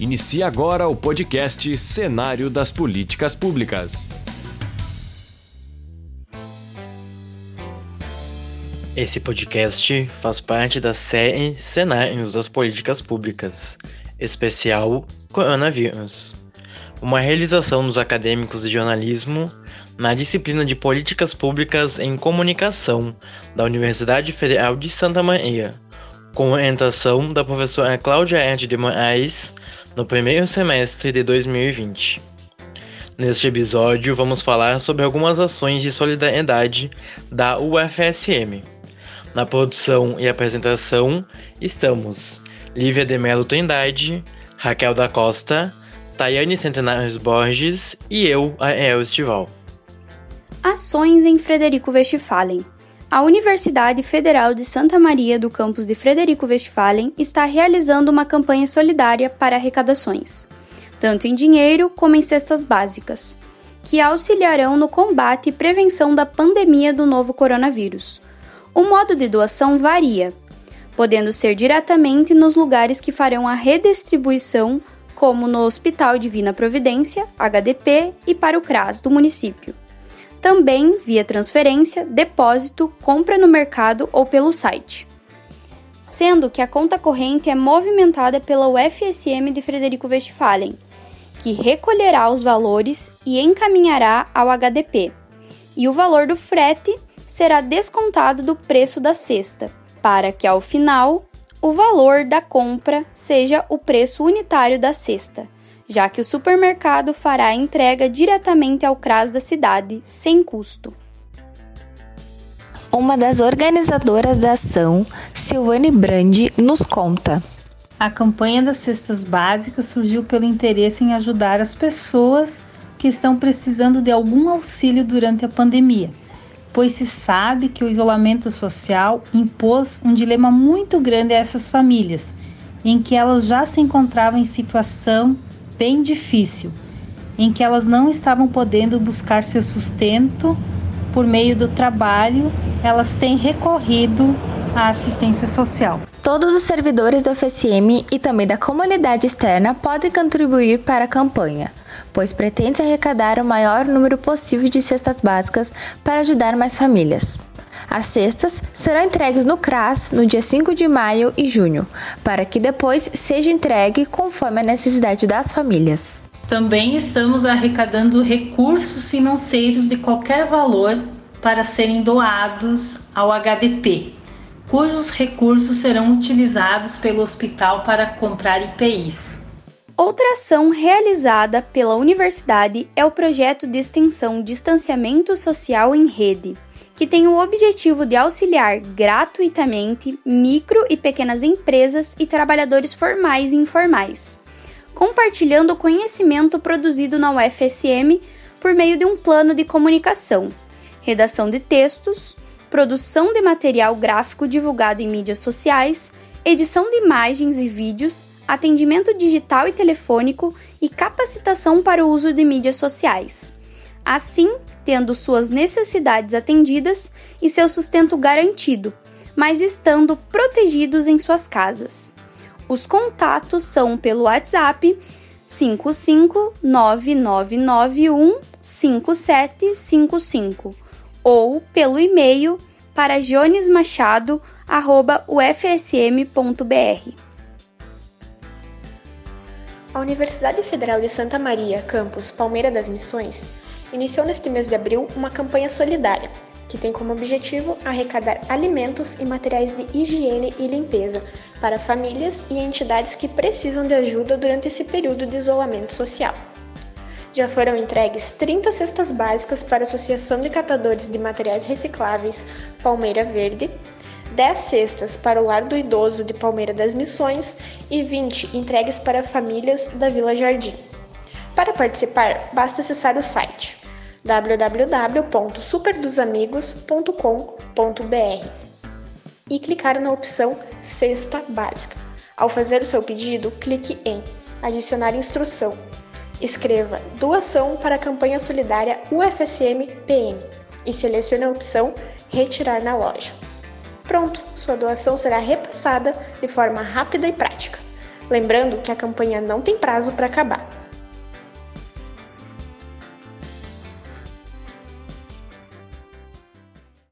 Inicia agora o podcast Cenário das Políticas Públicas. Esse podcast faz parte da série Cenários das Políticas Públicas, especial Coronavírus. Uma realização dos acadêmicos de jornalismo na disciplina de Políticas Públicas em Comunicação da Universidade Federal de Santa Maria, com orientação da professora Cláudia Ed de Moraes, no primeiro semestre de 2020. Neste episódio, vamos falar sobre algumas ações de solidariedade da UFSM. Na produção e apresentação estamos Lívia de Melo Trindade, Raquel da Costa, Tayane Centenários Borges e eu, Ariel Estival. Ações em Frederico Westphalen. A Universidade Federal de Santa Maria do campus de Frederico Westphalen está realizando uma campanha solidária para arrecadações, tanto em dinheiro como em cestas básicas, que auxiliarão no combate e prevenção da pandemia do novo coronavírus. O modo de doação varia, podendo ser diretamente nos lugares que farão a redistribuição, como no Hospital Divina Providência, HDP, e para o CRAS do município também via transferência, depósito, compra no mercado ou pelo site. Sendo que a conta corrente é movimentada pela UFSM de Frederico Westphalen, que recolherá os valores e encaminhará ao HDP, e o valor do frete será descontado do preço da cesta, para que ao final o valor da compra seja o preço unitário da cesta já que o supermercado fará a entrega diretamente ao CRAS da cidade, sem custo. Uma das organizadoras da ação, Silvane Brandi, nos conta. A campanha das cestas básicas surgiu pelo interesse em ajudar as pessoas que estão precisando de algum auxílio durante a pandemia, pois se sabe que o isolamento social impôs um dilema muito grande a essas famílias, em que elas já se encontravam em situação bem difícil, em que elas não estavam podendo buscar seu sustento por meio do trabalho, elas têm recorrido à assistência social. Todos os servidores do FSM e também da comunidade externa podem contribuir para a campanha, pois pretende arrecadar o maior número possível de cestas básicas para ajudar mais famílias. As cestas serão entregues no CRAS no dia 5 de maio e junho, para que depois seja entregue conforme a necessidade das famílias. Também estamos arrecadando recursos financeiros de qualquer valor para serem doados ao HDP, cujos recursos serão utilizados pelo hospital para comprar IPIs. Outra ação realizada pela universidade é o projeto de extensão Distanciamento Social em Rede, que tem o objetivo de auxiliar gratuitamente micro e pequenas empresas e trabalhadores formais e informais, compartilhando o conhecimento produzido na UFSM por meio de um plano de comunicação, redação de textos, produção de material gráfico divulgado em mídias sociais, edição de imagens e vídeos, atendimento digital e telefônico e capacitação para o uso de mídias sociais. Assim, tendo suas necessidades atendidas e seu sustento garantido, mas estando protegidos em suas casas. Os contatos são pelo WhatsApp 55999915755 ou pelo e-mail para jonesmachado@ufsm.br. A Universidade Federal de Santa Maria, campus Palmeira das Missões, iniciou neste mês de abril uma campanha solidária, que tem como objetivo arrecadar alimentos e materiais de higiene e limpeza para famílias e entidades que precisam de ajuda durante esse período de isolamento social. Já foram entregues 30 cestas básicas para a Associação de Catadores de Materiais Recicláveis Palmeira Verde, 10 cestas para o Lar do Idoso de Palmeira das Missões e 20 entregues para famílias da Vila Jardim. Para participar, basta acessar o site www.superdosamigos.com.br e clicar na opção Cesta Básica. Ao fazer o seu pedido, clique em Adicionar instrução. Escreva Doação para a campanha solidária UFSM PM e selecione a opção Retirar na loja. Pronto, sua doação será repassada de forma rápida e prática. Lembrando que a campanha não tem prazo para acabar.